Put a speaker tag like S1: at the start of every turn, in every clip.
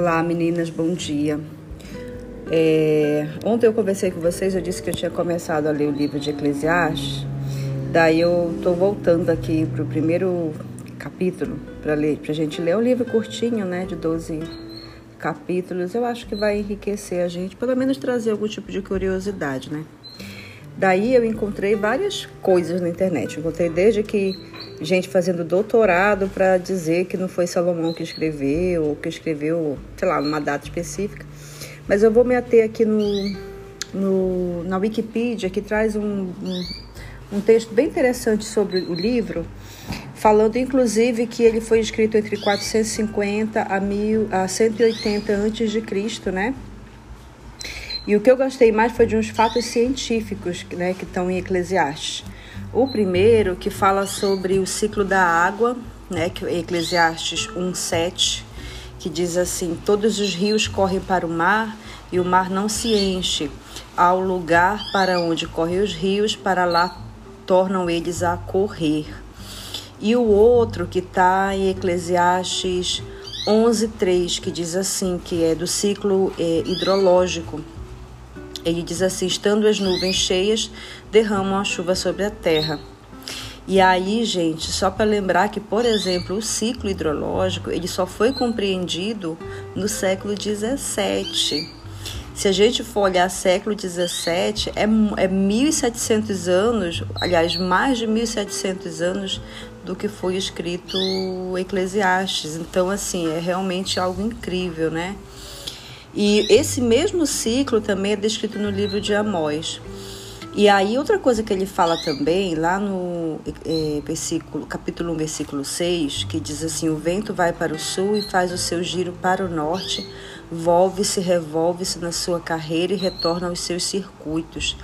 S1: Olá meninas, bom dia. É, ontem eu conversei com vocês, eu disse que eu tinha começado a ler o livro de Eclesiastes. Daí eu estou voltando aqui para o primeiro capítulo para ler, para a gente ler. É um livro curtinho, né, de 12 capítulos. Eu acho que vai enriquecer a gente, pelo menos trazer algum tipo de curiosidade, né? Daí eu encontrei várias coisas na internet. Encontrei desde que gente fazendo doutorado para dizer que não foi Salomão que escreveu, ou que escreveu, sei lá, numa data específica. Mas eu vou me ater aqui no, no na Wikipedia, que traz um, um, um texto bem interessante sobre o livro, falando inclusive que ele foi escrito entre 450 a, mil, a 180 antes de Cristo, né? E o que eu gostei mais foi de uns fatos científicos né, que estão em Eclesiastes. O primeiro, que fala sobre o ciclo da água, né, que é Eclesiastes 1:7, que diz assim: Todos os rios correm para o mar e o mar não se enche. Ao lugar para onde correm os rios, para lá tornam eles a correr. E o outro que está em Eclesiastes 11:3, que diz assim, que é do ciclo é, hidrológico ele diz assim: estando as nuvens cheias, derramam a chuva sobre a terra. E aí, gente, só para lembrar que, por exemplo, o ciclo hidrológico ele só foi compreendido no século 17. Se a gente for olhar século 17, é, é 1.700 anos, aliás, mais de 1.700 anos do que foi escrito Eclesiastes. Então, assim, é realmente algo incrível, né? E esse mesmo ciclo também é descrito no livro de Amós. E aí, outra coisa que ele fala também, lá no é, versículo, capítulo 1, versículo 6, que diz assim: O vento vai para o sul e faz o seu giro para o norte, volve-se, revolve-se na sua carreira e retorna aos seus circuitos.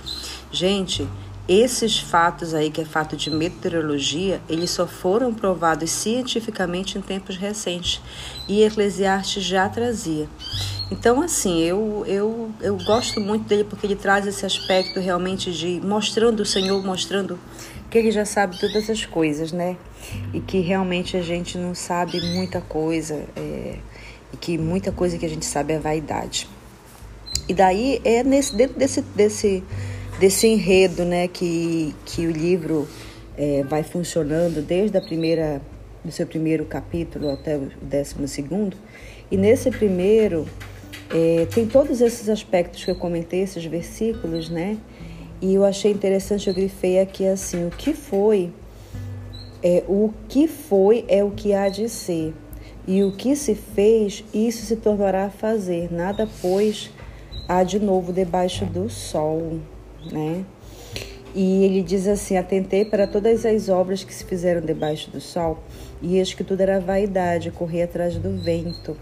S1: Gente, esses fatos aí, que é fato de meteorologia, eles só foram provados cientificamente em tempos recentes. E Eclesiastes já trazia. Então, assim, eu, eu, eu gosto muito dele porque ele traz esse aspecto realmente de mostrando o Senhor, mostrando que ele já sabe todas as coisas, né? E que realmente a gente não sabe muita coisa, é, e que muita coisa que a gente sabe é vaidade. E daí é nesse, dentro desse, desse, desse enredo, né, que, que o livro é, vai funcionando desde a primeira, do seu primeiro capítulo até o décimo segundo. E nesse primeiro é, tem todos esses aspectos que eu comentei, esses versículos, né? E eu achei interessante, eu grifei aqui assim: o que foi, é, o que foi é o que há de ser, e o que se fez, isso se tornará a fazer, nada, pois, há de novo debaixo do sol, né? E ele diz assim: Atentei para todas as obras que se fizeram debaixo do sol, e eis que tudo era vaidade, correr atrás do vento.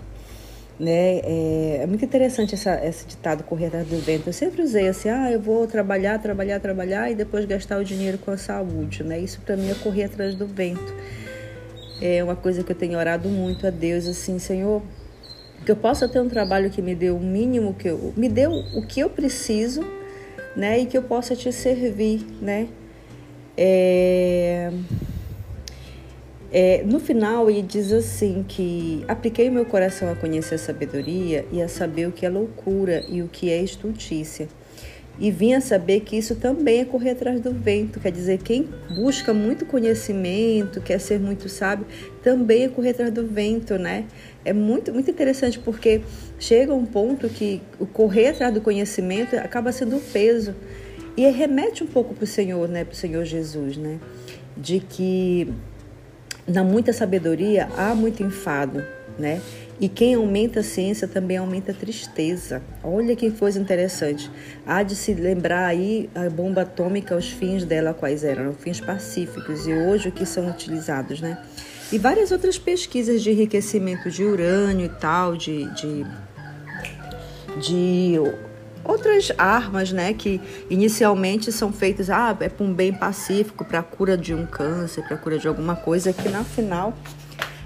S1: Né? É, é, muito interessante essa, esse ditado correr atrás do vento. Eu sempre usei assim, ah, eu vou trabalhar, trabalhar, trabalhar e depois gastar o dinheiro com a saúde, né? Isso para mim é correr atrás do vento. É uma coisa que eu tenho orado muito a Deus, assim, Senhor, que eu possa ter um trabalho que me dê o mínimo que eu, me dê o que eu preciso, né? E que eu possa te servir, né? É... É, no final, ele diz assim que apliquei meu coração a conhecer a sabedoria e a saber o que é loucura e o que é estultícia. E vim a saber que isso também é correr atrás do vento, quer dizer, quem busca muito conhecimento, quer ser muito sábio, também é correr atrás do vento, né? É muito, muito interessante porque chega um ponto que o correr atrás do conhecimento acaba sendo um peso. E remete um pouco para o Senhor, né? Para o Senhor Jesus, né? De que na muita sabedoria há muito enfado, né? E quem aumenta a ciência também aumenta a tristeza. Olha que coisa interessante. Há de se lembrar aí a bomba atômica, os fins dela quais eram, fins pacíficos e hoje o que são utilizados, né? E várias outras pesquisas de enriquecimento de urânio e tal, de, de, de outras armas, né, que inicialmente são feitas, ah, é para um bem pacífico, para a cura de um câncer, para a cura de alguma coisa, que na final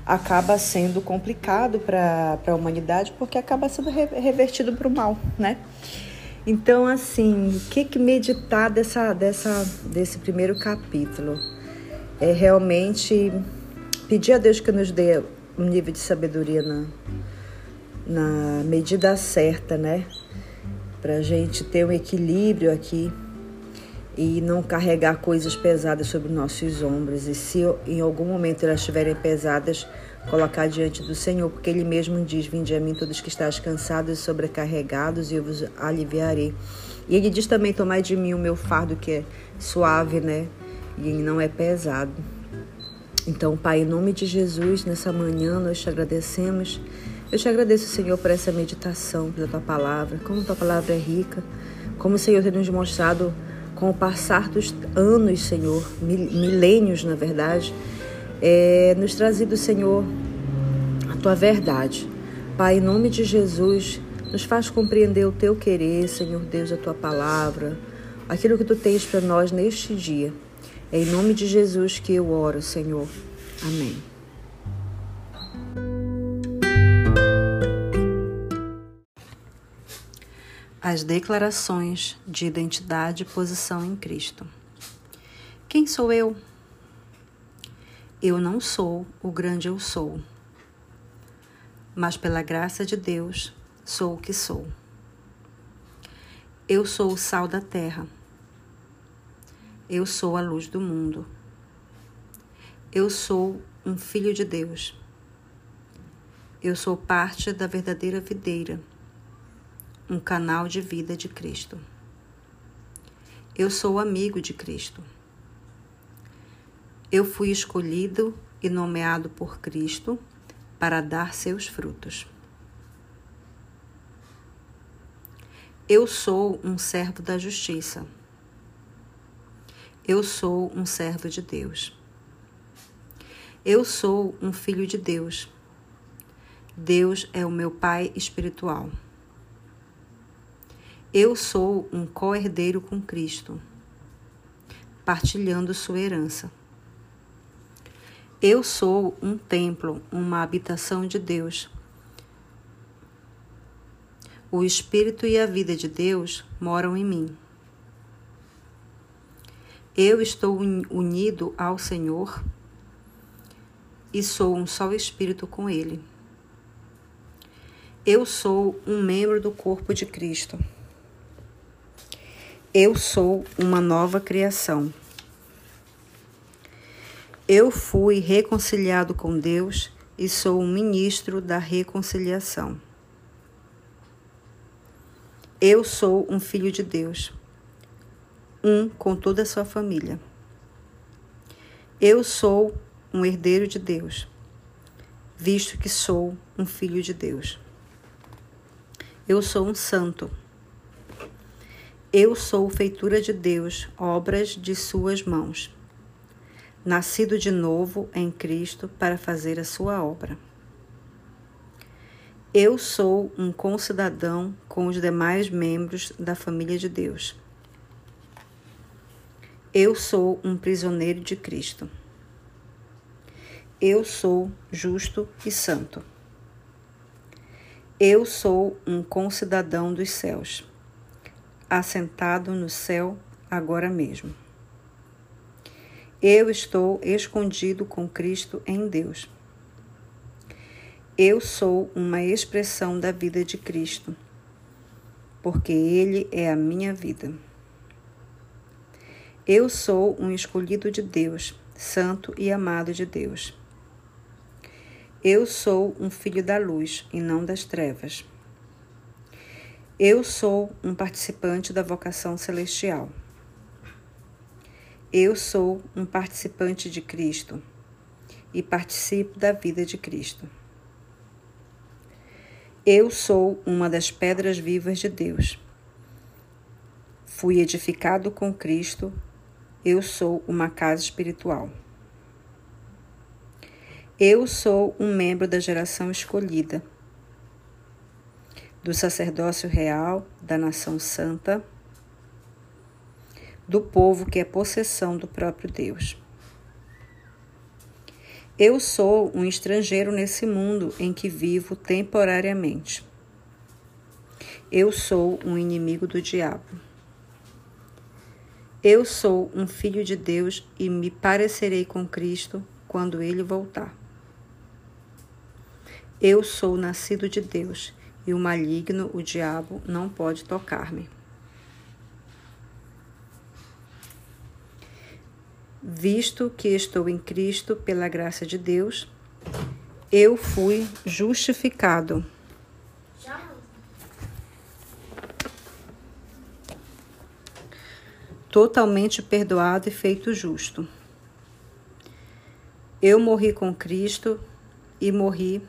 S1: acaba sendo complicado para a humanidade porque acaba sendo revertido para o mal, né? Então, assim, o que, que meditar dessa, dessa, desse primeiro capítulo? É realmente pedir a Deus que nos dê um nível de sabedoria na, na medida certa, né? Para a gente ter um equilíbrio aqui e não carregar coisas pesadas sobre nossos ombros. E se em algum momento elas estiverem pesadas, colocar diante do Senhor, porque Ele mesmo diz: Vinde a mim todos que estáis cansados e sobrecarregados, e eu vos aliviarei. E Ele diz também: Tomai de mim o meu fardo, que é suave, né? E não é pesado. Então, Pai, em nome de Jesus, nessa manhã nós te agradecemos. Eu te agradeço, Senhor, por essa meditação, pela tua palavra, como tua palavra é rica, como o Senhor tem nos mostrado com o passar dos anos, Senhor, milênios, na verdade, é, nos trazido, Senhor, a tua verdade. Pai, em nome de Jesus, nos faz compreender o teu querer, Senhor Deus, a tua palavra, aquilo que tu tens para nós neste dia. É em nome de Jesus que eu oro, Senhor. Amém. As declarações de identidade e posição em Cristo. Quem sou eu? Eu não sou o grande eu sou, mas pela graça de Deus sou o que sou. Eu sou o sal da terra eu sou a luz do mundo. Eu sou um filho de Deus. Eu sou parte da verdadeira videira, um canal de vida de Cristo. Eu sou amigo de Cristo. Eu fui escolhido e nomeado por Cristo para dar seus frutos. Eu sou um servo da justiça. Eu sou um servo de Deus. Eu sou um filho de Deus. Deus é o meu Pai espiritual. Eu sou um co-herdeiro com Cristo, partilhando sua herança. Eu sou um templo, uma habitação de Deus. O Espírito e a vida de Deus moram em mim. Eu estou unido ao Senhor e sou um só espírito com Ele. Eu sou um membro do corpo de Cristo. Eu sou uma nova criação. Eu fui reconciliado com Deus e sou um ministro da reconciliação. Eu sou um filho de Deus um com toda a sua família. Eu sou um herdeiro de Deus, visto que sou um filho de Deus. Eu sou um santo. Eu sou feitura de Deus, obras de suas mãos, nascido de novo em Cristo para fazer a sua obra. Eu sou um concidadão com os demais membros da família de Deus eu sou um prisioneiro de Cristo. Eu sou justo e santo. Eu sou um concidadão dos céus, assentado no céu agora mesmo. Eu estou escondido com Cristo em Deus. Eu sou uma expressão da vida de Cristo, porque Ele é a minha vida. Eu sou um escolhido de Deus, santo e amado de Deus. Eu sou um filho da luz e não das trevas. Eu sou um participante da vocação celestial. Eu sou um participante de Cristo e participo da vida de Cristo. Eu sou uma das pedras vivas de Deus. Fui edificado com Cristo eu sou uma casa espiritual. Eu sou um membro da geração escolhida, do sacerdócio real, da nação santa, do povo que é possessão do próprio Deus. Eu sou um estrangeiro nesse mundo em que vivo temporariamente. Eu sou um inimigo do diabo. Eu sou um filho de Deus e me parecerei com Cristo quando ele voltar. Eu sou nascido de Deus e o maligno, o diabo, não pode tocar-me. Visto que estou em Cristo pela graça de Deus, eu fui justificado. Totalmente perdoado e feito justo. Eu morri com Cristo e morri